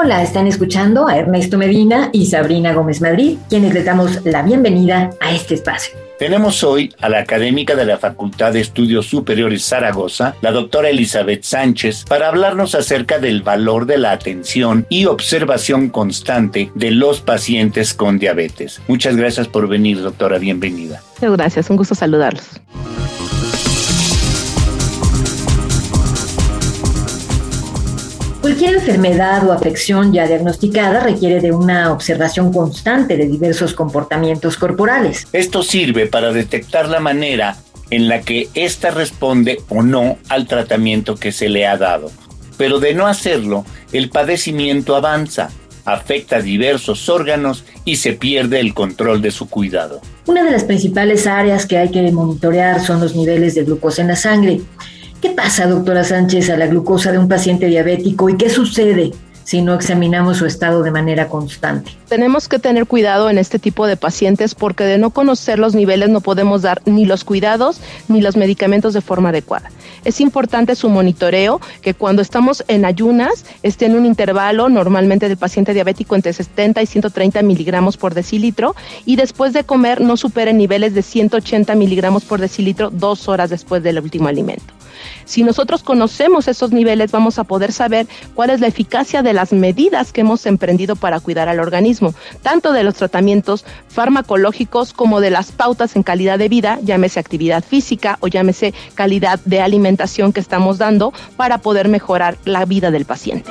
Hola, están escuchando a Ernesto Medina y Sabrina Gómez Madrid, quienes les damos la bienvenida a este espacio. Tenemos hoy a la académica de la Facultad de Estudios Superiores Zaragoza, la doctora Elizabeth Sánchez, para hablarnos acerca del valor de la atención y observación constante de los pacientes con diabetes. Muchas gracias por venir, doctora. Bienvenida. Muchas gracias, un gusto saludarlos. Cualquier enfermedad o afección ya diagnosticada requiere de una observación constante de diversos comportamientos corporales. Esto sirve para detectar la manera en la que ésta responde o no al tratamiento que se le ha dado. Pero de no hacerlo, el padecimiento avanza, afecta diversos órganos y se pierde el control de su cuidado. Una de las principales áreas que hay que monitorear son los niveles de glucosa en la sangre. ¿Qué pasa, doctora Sánchez, a la glucosa de un paciente diabético y qué sucede si no examinamos su estado de manera constante. Tenemos que tener cuidado en este tipo de pacientes porque de no conocer los niveles no podemos dar ni los cuidados ni los medicamentos de forma adecuada. Es importante su monitoreo, que cuando estamos en ayunas esté en un intervalo normalmente del paciente diabético entre 70 y 130 miligramos por decilitro y después de comer no supere niveles de 180 miligramos por decilitro dos horas después del último alimento. Si nosotros conocemos esos niveles, vamos a poder saber cuál es la eficacia de las medidas que hemos emprendido para cuidar al organismo, tanto de los tratamientos farmacológicos como de las pautas en calidad de vida, llámese actividad física o llámese calidad de alimentación que estamos dando para poder mejorar la vida del paciente.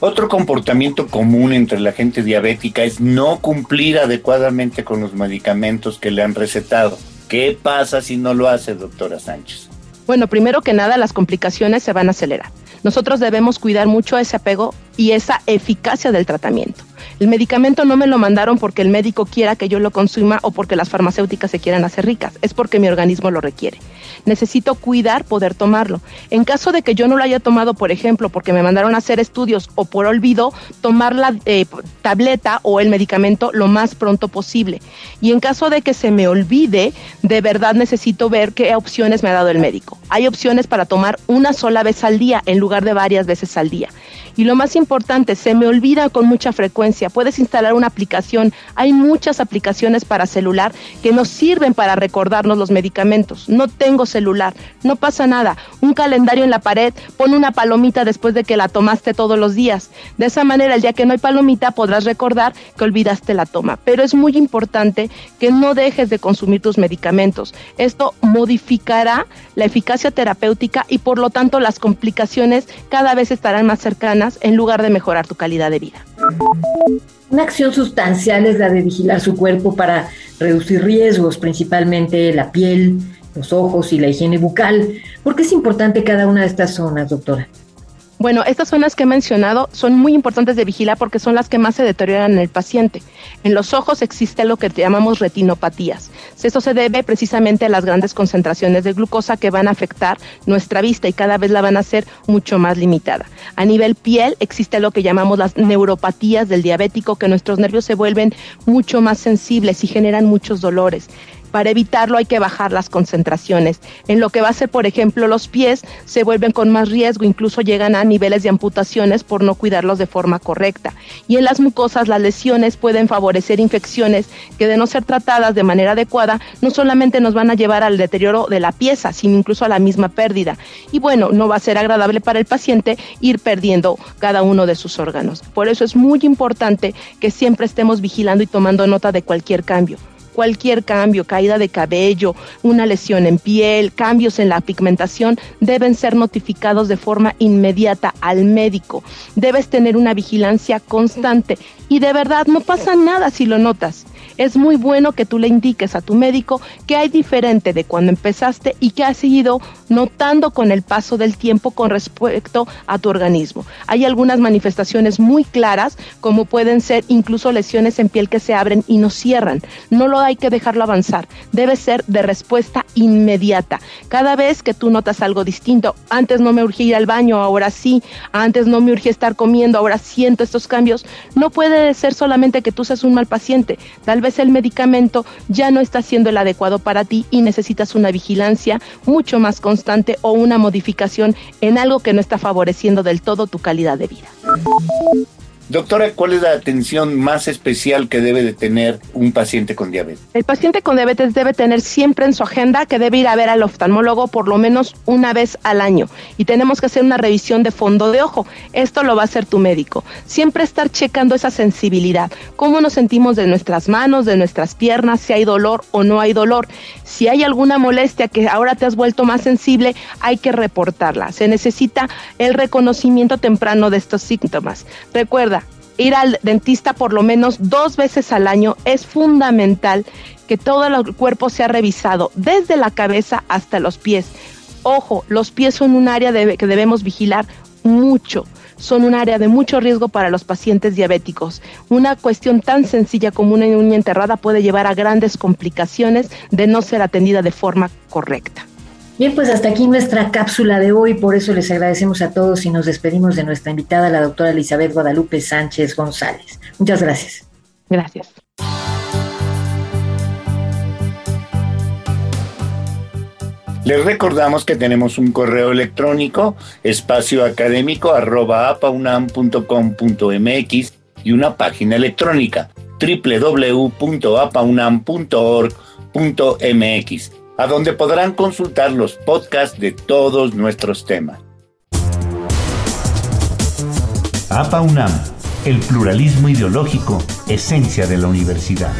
Otro comportamiento común entre la gente diabética es no cumplir adecuadamente con los medicamentos que le han recetado. ¿Qué pasa si no lo hace, doctora Sánchez? Bueno, primero que nada, las complicaciones se van a acelerar. Nosotros debemos cuidar mucho ese apego y esa eficacia del tratamiento. El medicamento no me lo mandaron porque el médico quiera que yo lo consuma o porque las farmacéuticas se quieran hacer ricas, es porque mi organismo lo requiere. Necesito cuidar poder tomarlo. En caso de que yo no lo haya tomado, por ejemplo, porque me mandaron a hacer estudios o por olvido, tomar la eh, tableta o el medicamento lo más pronto posible. Y en caso de que se me olvide, de verdad necesito ver qué opciones me ha dado el médico. Hay opciones para tomar una sola vez al día en lugar de varias veces al día. Y lo más importante, se me olvida con mucha frecuencia. Puedes instalar una aplicación. Hay muchas aplicaciones para celular que nos sirven para recordarnos los medicamentos. No tengo celular, no pasa nada. Un calendario en la pared, pon una palomita después de que la tomaste todos los días. De esa manera, el día que no hay palomita, podrás recordar que olvidaste la toma. Pero es muy importante que no dejes de consumir tus medicamentos. Esto modificará la eficacia terapéutica y por lo tanto las complicaciones cada vez estarán más cercanas en lugar de mejorar tu calidad de vida. Una acción sustancial es la de vigilar su cuerpo para reducir riesgos, principalmente la piel, los ojos y la higiene bucal. ¿Por qué es importante cada una de estas zonas, doctora? Bueno, estas zonas que he mencionado son muy importantes de vigilar porque son las que más se deterioran en el paciente. En los ojos existe lo que llamamos retinopatías. Esto se debe precisamente a las grandes concentraciones de glucosa que van a afectar nuestra vista y cada vez la van a hacer mucho más limitada. A nivel piel existe lo que llamamos las neuropatías del diabético, que nuestros nervios se vuelven mucho más sensibles y generan muchos dolores. Para evitarlo hay que bajar las concentraciones. En lo que va a ser, por ejemplo, los pies se vuelven con más riesgo, incluso llegan a niveles de amputaciones por no cuidarlos de forma correcta. Y en las mucosas las lesiones pueden favorecer infecciones que de no ser tratadas de manera adecuada no solamente nos van a llevar al deterioro de la pieza, sino incluso a la misma pérdida. Y bueno, no va a ser agradable para el paciente ir perdiendo cada uno de sus órganos. Por eso es muy importante que siempre estemos vigilando y tomando nota de cualquier cambio cualquier cambio, caída de cabello, una lesión en piel, cambios en la pigmentación, deben ser notificados de forma inmediata al médico. Debes tener una vigilancia constante y de verdad no pasa nada si lo notas. Es muy bueno que tú le indiques a tu médico qué hay diferente de cuando empezaste y qué has ido notando con el paso del tiempo con respecto a tu organismo. Hay algunas manifestaciones muy claras, como pueden ser incluso lesiones en piel que se abren y no cierran. No lo hay que dejarlo avanzar, debe ser de respuesta inmediata. Cada vez que tú notas algo distinto, antes no me urgía ir al baño, ahora sí, antes no me urgía estar comiendo, ahora siento estos cambios, no puede ser solamente que tú seas un mal paciente, tal vez el medicamento ya no está siendo el adecuado para ti y necesitas una vigilancia mucho más constante o una modificación en algo que no está favoreciendo del todo tu calidad de vida. Doctora, ¿cuál es la atención más especial que debe de tener un paciente con diabetes? El paciente con diabetes debe tener siempre en su agenda que debe ir a ver al oftalmólogo por lo menos una vez al año y tenemos que hacer una revisión de fondo de ojo. Esto lo va a hacer tu médico. Siempre estar checando esa sensibilidad, cómo nos sentimos de nuestras manos, de nuestras piernas, si hay dolor o no hay dolor. Si hay alguna molestia que ahora te has vuelto más sensible, hay que reportarla. Se necesita el reconocimiento temprano de estos síntomas. Recuerda, ir al dentista por lo menos dos veces al año es fundamental que todo el cuerpo sea revisado desde la cabeza hasta los pies. Ojo, los pies son un área que debemos vigilar mucho. Son un área de mucho riesgo para los pacientes diabéticos. Una cuestión tan sencilla como una uña enterrada puede llevar a grandes complicaciones de no ser atendida de forma correcta. Bien, pues hasta aquí nuestra cápsula de hoy, por eso les agradecemos a todos y nos despedimos de nuestra invitada, la doctora Elizabeth Guadalupe Sánchez González. Muchas gracias. Gracias. Les recordamos que tenemos un correo electrónico, espacioacadémico.apaunam.com.mx y una página electrónica, www.apaunam.org.mx a donde podrán consultar los podcasts de todos nuestros temas. APA UNAM, el pluralismo ideológico, esencia de la universidad.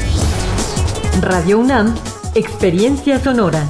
Radio UNAM, experiencia sonora.